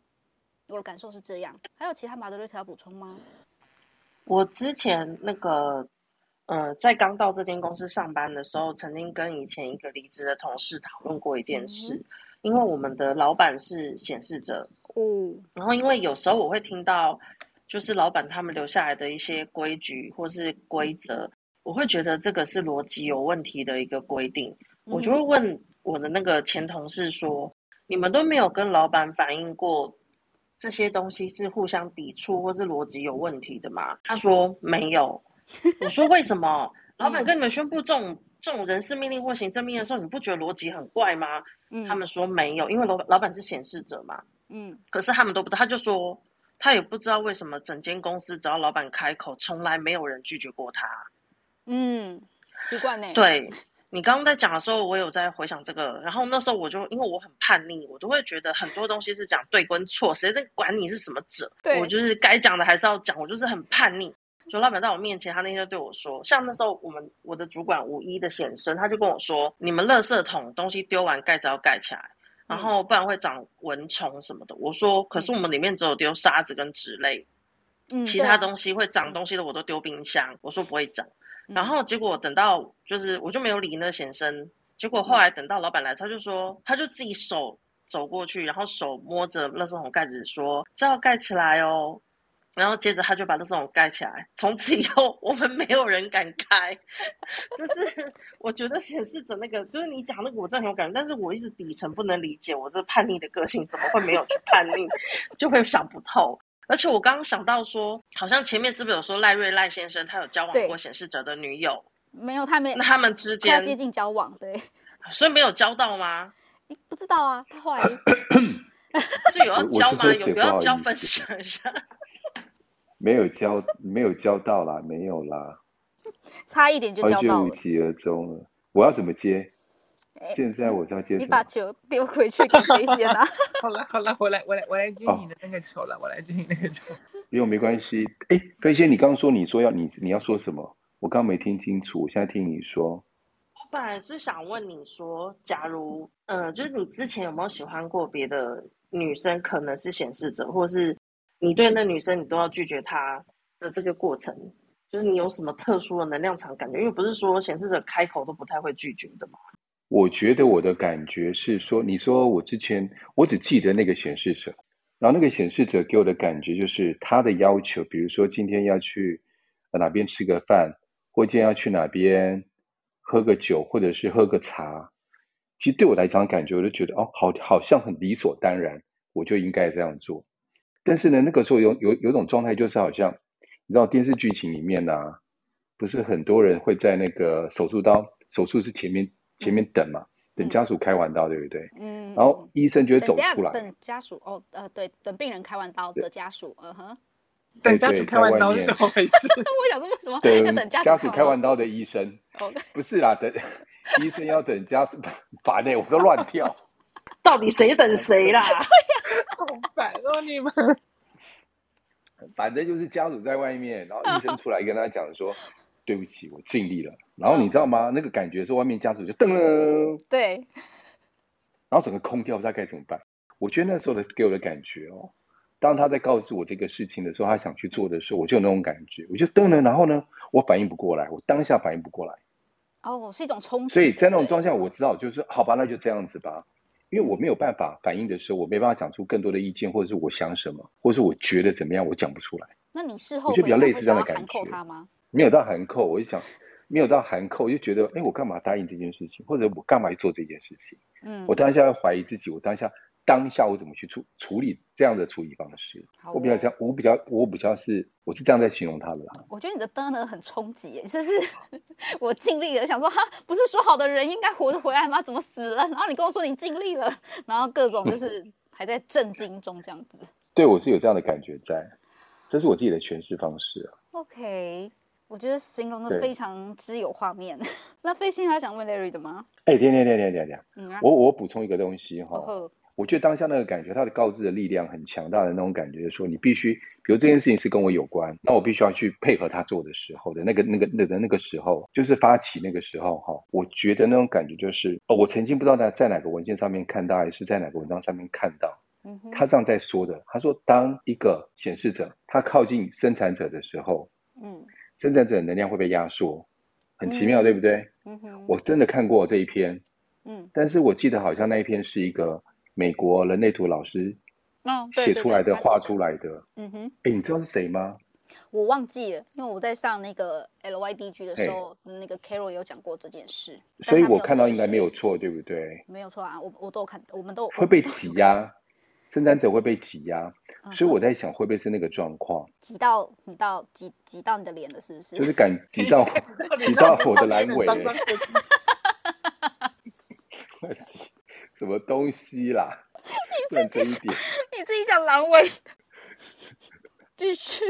我的感受是这样。还有其他马德瑞特要补充吗？我之前那个呃，在刚到这间公司上班的时候，曾经跟以前一个离职的同事讨论过一件事，嗯、因为我们的老板是显示者。嗯，然后因为有时候我会听到，就是老板他们留下来的一些规矩或是规则，我会觉得这个是逻辑有问题的一个规定，我就会问我的那个前同事说：“你们都没有跟老板反映过这些东西是互相抵触或是逻辑有问题的吗？”他说没有。我说为什么？老板跟你们宣布这种这种人事命令或行政命令的时候，你不觉得逻辑很怪吗？他们说没有，因为老老板是显示者嘛。嗯，可是他们都不知道，他就说他也不知道为什么整间公司只要老板开口，从来没有人拒绝过他。嗯，奇怪呢。对，你刚刚在讲的时候，我有在回想这个，然后那时候我就因为我很叛逆，我都会觉得很多东西是讲对跟错，谁在管你是什么者？对，我就是该讲的还是要讲，我就是很叛逆。就老板在我面前，他那天就对我说，像那时候我们我的主管五一的显生，他就跟我说，你们垃圾桶东西丢完盖子要盖起来。然后不然会长蚊虫什么的。我说，可是我们里面只有丢沙子跟纸类，嗯，其他东西会长东西的我都丢冰箱。我说不会长。然后结果等到就是我就没有理那先生。结果后来等到老板来，他就说，他就自己手走过去，然后手摸着垃圾桶盖子说：“这要盖起来哦。”然后接着他就把这种盖起来，从此以后我们没有人敢开。就是我觉得显示着那个，就是你讲那个我真的很有感觉，但是我一直底层不能理解我这叛逆的个性怎么会没有去叛逆，就会想不透。而且我刚刚想到说，好像前面是不是有说赖瑞赖先生他有交往过显示者的女友？没有，他没。那他们之间接近交往，对。所以没有交到吗？不知道啊，他后来是有要交吗？有没有要交？分享一下。没有交，没有交到啦，没有啦，差一点就交到了，无疾而终了。我要怎么接？现在我要接。你把球丢回去给飞仙啦！好了好了，我来我来我来接你的那个球了，哦、我来接你那个球。不用没关系。哎，飞仙，你刚刚说你说要你你要说什么？我刚没听清楚，我现在听你说。我本来是想问你说，假如，呃，就是你之前有没有喜欢过别的女生，可能是显示者，或是你对那女生你都要拒绝她的这个过程，就是你有什么特殊的能量场感觉？因为不是说显示者开口都不太会拒绝的嘛。我觉得我的感觉是说，你说我之前我只记得那个显示者，然后那个显示者给我的感觉就是他的要求，比如说今天要去哪边吃个饭，或今天要去哪边喝个酒，或者是喝个茶。其实对我来讲，感觉我就觉得哦，好，好像很理所当然，我就应该这样做。但是呢，那个时候有有有种状态，就是好像你知道电视剧情里面呢、不是很多人会在那个手术刀手术室前面。前面等嘛，等家属开完刀，对不对？嗯。然后医生就会走出来。等家属哦，呃，对，等病人开完刀的家属，嗯哼。等家属开完刀是怎么回事？我想说为什么对要等家属开完刀的医生？哦，不是啦，等 医生要等家属，烦呢，我都乱跳。到底谁等谁啦？对呀，好烦哦，你们。反正就是家属在外面，然后医生出来跟他讲说。对不起，我尽力了。然后你知道吗？哦、那个感觉是外面家属就噔了，对。然后整个空掉，不知道该怎么办。我觉得那时候的给我的感觉哦，当他在告诉我这个事情的时候，他想去做的时候，我就有那种感觉，我就噔了。然后呢，我反应不过来，我当下反应不过来。哦，是一种冲击。所以在那种状况下，我知道就是好吧，那就这样子吧。因为我没有办法反应的时候，我没办法讲出更多的意见，或者是我想什么，或者是我觉得怎么样，我讲不出来。那你事后我就比较类似这样的感觉吗？没有到含扣，我就想，没有到含扣，我就觉得，哎，我干嘛答应这件事情，或者我干嘛去做这件事情？嗯，我当下要怀疑自己，我当下当下我怎么去处处理这样的处理方式？我比较像，我比较，我比较是，我是这样在形容他的啦。我觉得你的灯呢很冲击，就是 我尽力了，想说哈，不是说好的人应该活着回来吗？怎么死了？然后你跟我说你尽力了，然后各种就是还在震惊中这样子。对，我是有这样的感觉在，这是我自己的诠释方式啊。OK。我觉得形容的非常之有画面。那飞信还想问 Larry 的吗？哎、欸，等等等等等等，我我补充一个东西哈。哦、我觉得当下那个感觉，他的告知的力量很强大的那种感觉，说你必须，比如这件事情是跟我有关，那我必须要去配合他做的时候的那个那个那个那个时候，就是发起那个时候哈。我觉得那种感觉就是，哦，我曾经不知道在在哪个文献上面看到，还是在哪个文章上面看到，他这样在说的。他说，当一个显示者他靠近生产者的时候，嗯。生产者的能量会被压缩，很奇妙，嗯、对不对？嗯哼，我真的看过这一篇，嗯，但是我记得好像那一篇是一个美国人类图老师写出来的、画出来的。嗯哼，哎，你知道是谁吗？我忘记了，因为我在上那个 LYDG 的时候，那个 Carol 有讲过这件事，所以我看到应该没有错，对不对？没有错啊，我我都有看，我们都会被挤压。生产者会被挤压，嗯、所以我在想，会不会是那个状况？挤到你到挤 挤到你的脸了，是不是？就是感挤到挤到我的阑尾。什么东西啦？你自己你自己讲阑尾。继续，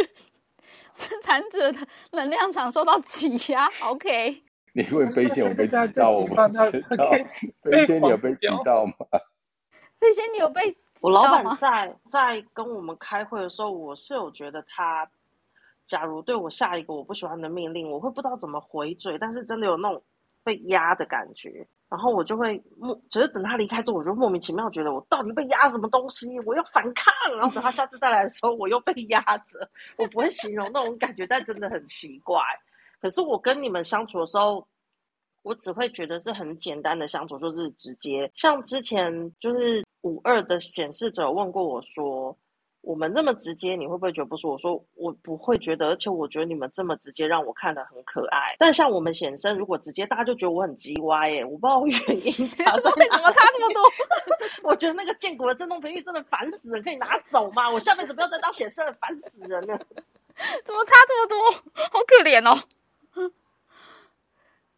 生产者的能量场受到挤压。OK。你问飞仙有被挤到吗？飞仙你有被挤到吗？飞仙你有被？我老板在在跟我们开会的时候，我是有觉得他，假如对我下一个我不喜欢的命令，我会不知道怎么回嘴，但是真的有那种被压的感觉，然后我就会莫，只是等他离开之后，我就莫名其妙觉得我到底被压什么东西，我要反抗，然后等他下次再来的时候，我又被压着，我不会形容那种感觉，但真的很奇怪。可是我跟你们相处的时候，我只会觉得是很简单的相处，就是直接，像之前就是。五二的显示者问过我说：“我们那么直接，你会不会觉得不舒服？”我说：“我不会觉得，而且我觉得你们这么直接，让我看得很可爱。但像我们显身，如果直接，大家就觉得我很叽歪耶，我不知道原因 差在。为什么差这么多？我觉得那个建国的震动频率真的烦死人，可以拿走吗？我下辈子不要再当显身了，烦死人了。怎么差这么多？好可怜哦。”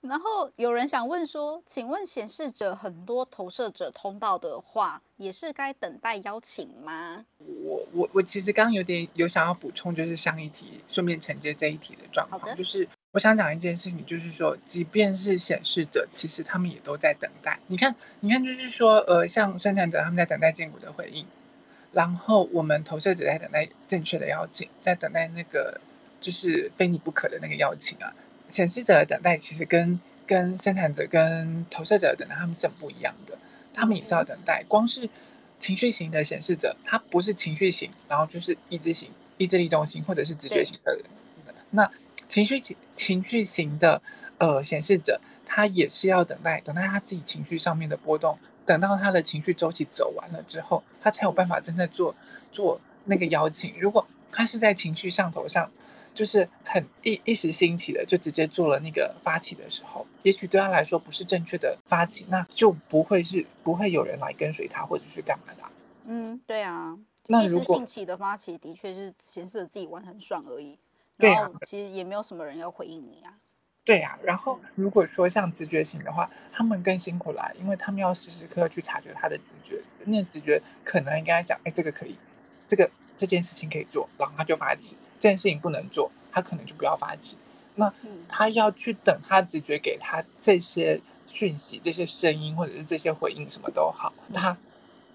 然后有人想问说，请问显示者很多投射者通道的话，也是该等待邀请吗？我我我其实刚刚有点有想要补充，就是上一题顺便承接这一题的状况，就是我想讲一件事情，就是说，即便是显示者，其实他们也都在等待。你看，你看，就是说，呃，像生产者他们在等待建国的回应，然后我们投射者在等待正确的邀请，在等待那个就是非你不可的那个邀请啊。显示者的等待其实跟跟生产者跟投射者的等待他们是很不一样的，他们也是要等待。光是情绪型的显示者，他不是情绪型，然后就是意志型、意志力中心或者是直觉型的人。那情绪情情绪型的呃显示者，他也是要等待，等待他自己情绪上面的波动，等到他的情绪周期走完了之后，他才有办法真的做做那个邀请。如果他是在情绪上头上，就是很一一时兴起的，就直接做了那个发起的时候，也许对他来说不是正确的发起，那就不会是不会有人来跟随他，或者是干嘛的。嗯，对啊，那一时兴起的发起的确是显示自己玩很爽而已。对啊，其实也没有什么人要回应你啊。对啊，然后如果说像直觉型的话，他们更辛苦了，因为他们要时时刻刻去察觉他的直觉，那直觉可能应该讲，哎，这个可以，这个这件事情可以做，然后他就发起。这件事情不能做，他可能就不要发起。那他要去等他直觉给他这些讯息、这些声音，或者是这些回应，什么都好，他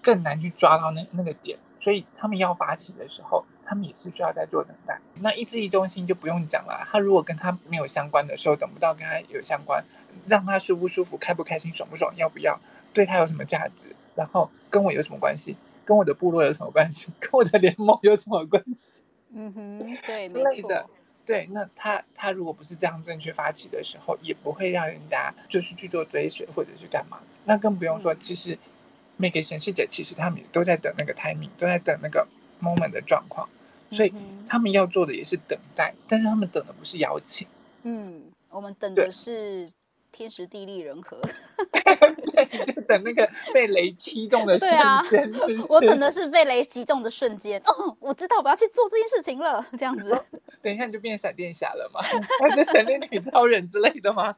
更难去抓到那那个点。所以他们要发起的时候，他们也是需要在做等待。那意志力中心就不用讲了，他如果跟他没有相关的时候，等不到跟他有相关，让他舒不舒服、开不开心、爽不爽、要不要，对他有什么价值，然后跟我有什么关系，跟我的部落有什么关系，跟我的联盟有什么关系？嗯哼，对，之类的，对，那他他如果不是这样正确发起的时候，也不会让人家就是去做追随或者是干嘛。那更不用说，其实每个显示者其实他们也都在等那个 timing，都在等那个 moment 的状况，所以他们要做的也是等待，但是他们等的不是邀请。嗯，我们等的是。天时地利人和，对，就等那个被雷击中的 瞬间。对啊，我等 的是被雷击中的瞬间。哦，我知道我要去做这件事情了，这样子。等一下你就变闪电侠了吗？还是闪电女超人之类的吗？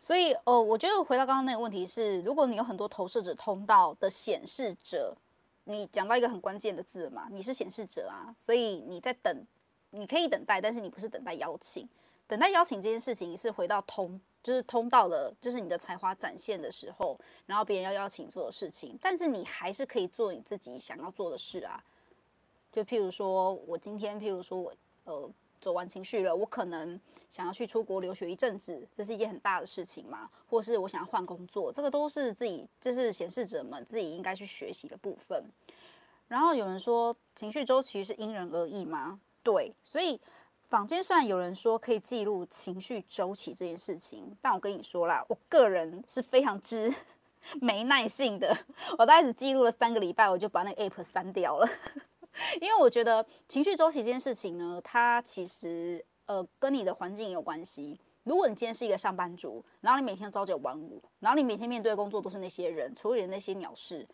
所以，哦，我觉得回到刚刚那个问题是，如果你有很多投射者通道的显示者，你讲到一个很关键的字嘛，你是显示者啊，所以你在等，你可以等待，但是你不是等待邀请。等待邀请这件事情是回到通。就是通道的，就是你的才华展现的时候，然后别人要邀请做的事情，但是你还是可以做你自己想要做的事啊。就譬如说，我今天，譬如说我呃走完情绪了，我可能想要去出国留学一阵子，这是一件很大的事情嘛，或是我想要换工作，这个都是自己，就是显示者们自己应该去学习的部分。然后有人说，情绪周期是因人而异吗？对，所以。坊间虽然有人说可以记录情绪周期这件事情，但我跟你说啦，我个人是非常之 没耐性的。我大概只记录了三个礼拜，我就把那个 app 删掉了。因为我觉得情绪周期这件事情呢，它其实呃跟你的环境也有关系。如果你今天是一个上班族，然后你每天朝九晚五，然后你每天面对的工作都是那些人，处理那些鸟事。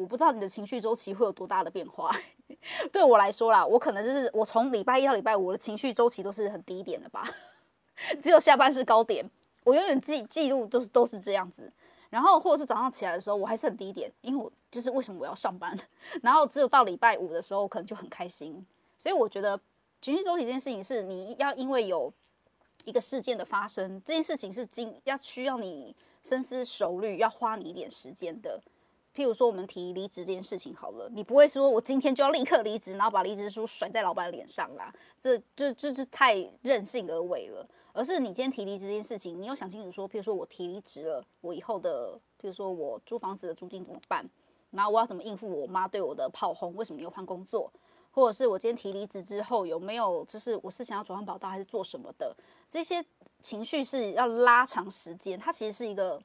我不知道你的情绪周期会有多大的变化。对我来说啦，我可能就是我从礼拜一到礼拜五，我的情绪周期都是很低点的吧，只有下班是高点。我永远记记录都是都是这样子，然后或者是早上起来的时候，我还是很低点，因为我就是为什么我要上班？然后只有到礼拜五的时候，可能就很开心。所以我觉得情绪周期这件事情是你要因为有一个事件的发生，这件事情是经要需要你深思熟虑，要花你一点时间的。譬如说，我们提离职这件事情好了，你不会说我今天就要立刻离职，然后把离职书甩在老板脸上啦，这这这这太任性而为了。而是你今天提离职这件事情，你有想清楚说，譬如说我提离职了，我以后的，譬如说我租房子的租金怎么办？然后我要怎么应付我妈对我的炮轰？为什么又换工作？或者是我今天提离职之后有没有，就是我是想要转换跑道还是做什么的？这些情绪是要拉长时间，它其实是一个。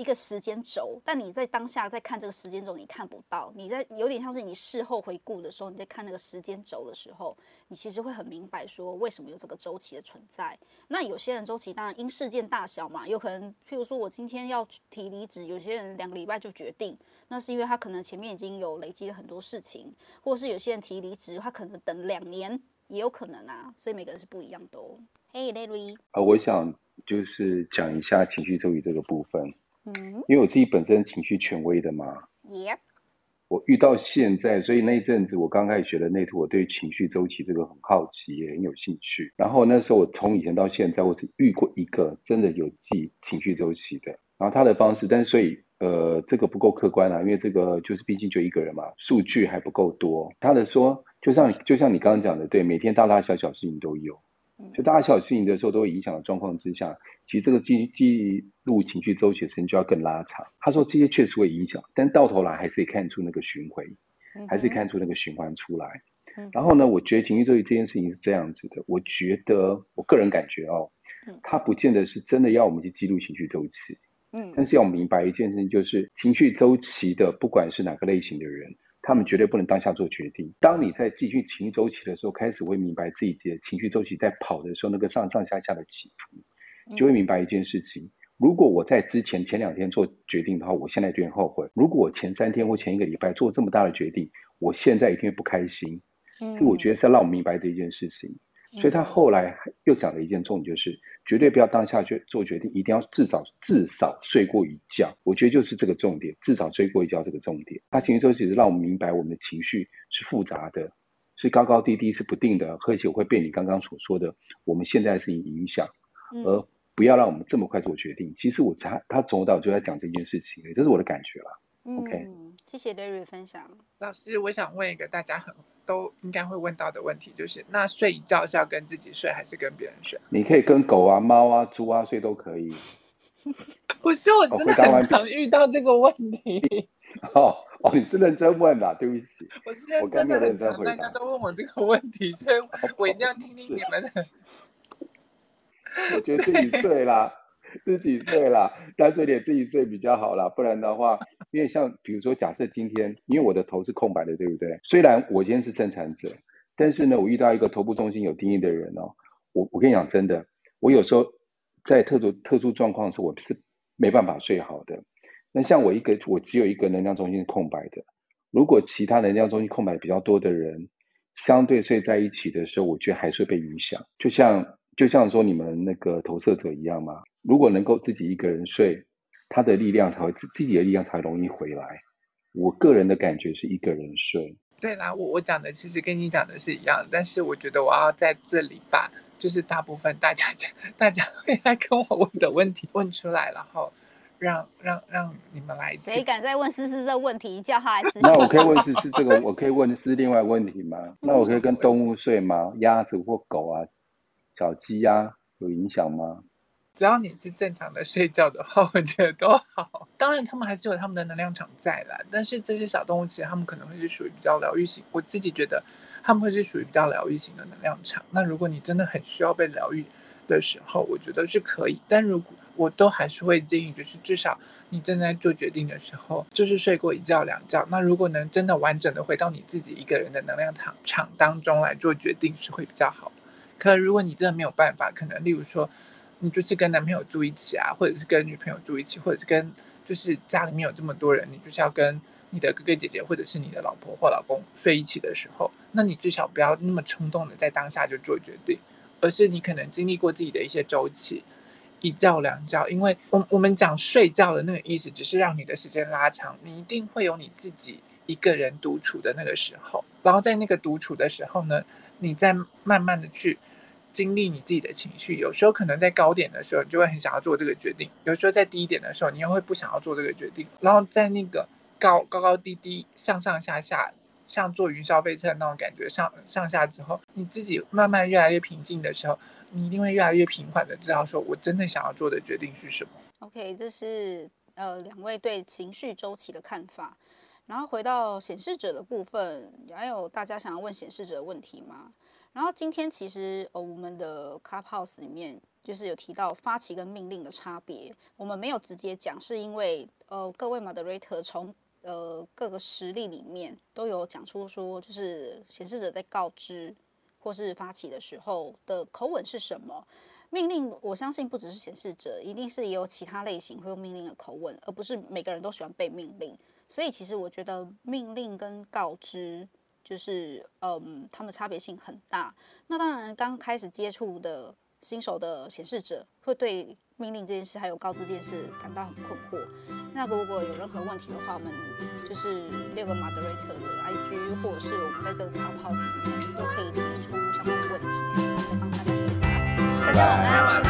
一个时间轴，但你在当下在看这个时间轴，你看不到。你在有点像是你事后回顾的时候，你在看那个时间轴的时候，你其实会很明白说为什么有这个周期的存在。那有些人周期当然因事件大小嘛，有可能譬如说我今天要提离职，有些人两个礼拜就决定，那是因为他可能前面已经有累积了很多事情，或是有些人提离职，他可能等两年也有可能啊，所以每个人是不一样的哦。嘿，Larry，呃，我想就是讲一下情绪周期这个部分。嗯，因为我自己本身情绪权威的嘛，Yep. 我遇到现在，所以那一阵子我刚开始学的内图，我对情绪周期这个很好奇，也很有兴趣。然后那时候我从以前到现在，我是遇过一个真的有记情绪周期的，然后他的方式，但是所以呃这个不够客观啊，因为这个就是毕竟就一个人嘛，数据还不够多。他的说，就像就像你刚刚讲的，对，每天大大小小事情都有。所以大家小事情的时候都会影响的状况之下，其实这个记记录情绪周期的时间就要更拉长。他说这些确实会影响，但到头来还是可以看出那个循环，还是看出那个循环出来。然后呢，我觉得情绪周期这件事情是这样子的，我觉得我个人感觉哦，他不见得是真的要我们去记录情绪周期。嗯，但是要明白一件事情，就是情绪周期的，不管是哪个类型的人，他们绝对不能当下做决定。当你在继续情绪周期的时候，开始会明白自己的情绪周期在跑的时候，那个上上下下的起伏，就会明白一件事情：如果我在之前前两天做决定的话，我现在就很后悔；如果我前三天或前一个礼拜做这么大的决定，我现在一定会不开心。嗯，所以我觉得是要让我明白这一件事情。所以他后来又讲了一件重点，就是绝对不要当下去做决定，一定要至少至少睡过一觉。我觉得就是这个重点，至少睡过一觉这个重点。他情绪周期是让我们明白我们的情绪是复杂的，是高高低低，是不定的，而且会被你刚刚所说的我们现在事情影响，而不要让我们这么快做决定。其实我他他从头到尾就在讲这件事情，这是我的感觉了。OK，嗯，谢谢 Larry 分享。老师，我想问一个大家很。都应该会问到的问题就是：那睡一觉是要跟自己睡，还是跟别人睡？你可以跟狗啊、猫啊、猪啊睡都可以。不是，我真的很常遇到这个问题。哦哦，你是认真问的，对不起。我是认真的，很常大家都问我这个问题，所以我一定要听听你们的。我觉得自己睡啦。自己睡啦，干脆点自己睡比较好啦。不然的话，因为像比如说，假设今天，因为我的头是空白的，对不对？虽然我今天是生产者，但是呢，我遇到一个头部中心有定义的人哦，我我跟你讲真的，我有时候在特殊特殊状况的时候，我是没办法睡好的。那像我一个，我只有一个能量中心是空白的，如果其他能量中心空白比较多的人，相对睡在一起的时候，我觉得还是会被影响。就像就像说你们那个投射者一样嘛。如果能够自己一个人睡，他的力量才会自自己的力量才容易回来。我个人的感觉是一个人睡。对啦，我我讲的其实跟你讲的是一样，但是我觉得我要在这里把就是大部分大家大家会来跟我问的问题问出来，然后让让让你们来。谁敢再问思思这个问题，叫他来思。那我可以问思思这个，我可以问是另外问题吗？那我可以跟动物睡吗？鸭子或狗啊，小鸡呀，有影响吗？只要你是正常的睡觉的话，我觉得都好。当然，他们还是有他们的能量场在啦。但是这些小动物其实他们可能会是属于比较疗愈型。我自己觉得他们会是属于比较疗愈型的能量场。那如果你真的很需要被疗愈的时候，我觉得是可以。但如果我都还是会建议，就是至少你正在做决定的时候，就是睡过一觉两觉。那如果能真的完整的回到你自己一个人的能量场场当中来做决定，是会比较好。可如果你真的没有办法，可能例如说。你就是跟男朋友住一起啊，或者是跟女朋友住一起，或者是跟就是家里面有这么多人，你就是要跟你的哥哥姐姐或者是你的老婆或老公睡一起的时候，那你至少不要那么冲动的在当下就做决定，而是你可能经历过自己的一些周期，一觉两觉，因为我我们讲睡觉的那个意思，只是让你的时间拉长，你一定会有你自己一个人独处的那个时候，然后在那个独处的时候呢，你再慢慢的去。经历你自己的情绪，有时候可能在高点的时候，你就会很想要做这个决定；有时候在低点的时候，你又会不想要做这个决定。然后在那个高高高低低、上上下下，像坐云霄飞车那种感觉，上上下之后，你自己慢慢越来越平静的时候，你一定会越来越平缓的知道说，我真的想要做的决定是什么。OK，这是呃两位对情绪周期的看法。然后回到显示者的部分，还有大家想要问显示者的问题吗？然后今天其实呃，我们的 Clubhouse 里面就是有提到发起跟命令的差别，我们没有直接讲，是因为呃各位 Moderator 从呃各个实例里面都有讲出说，就是显示者在告知或是发起的时候的口吻是什么。命令我相信不只是显示者，一定是也有其他类型会用命令的口吻，而不是每个人都喜欢被命令。所以其实我觉得命令跟告知。就是嗯，他们差别性很大。那当然，刚开始接触的新手的显示者会对命令这件事还有告知这件事感到很困惑。那如果有任何问题的话，我们就是六个 moderator 的 IG，或者是我们在这个 Clubhouse 里面都可以提出相关的问题，再帮大家解答。拜拜。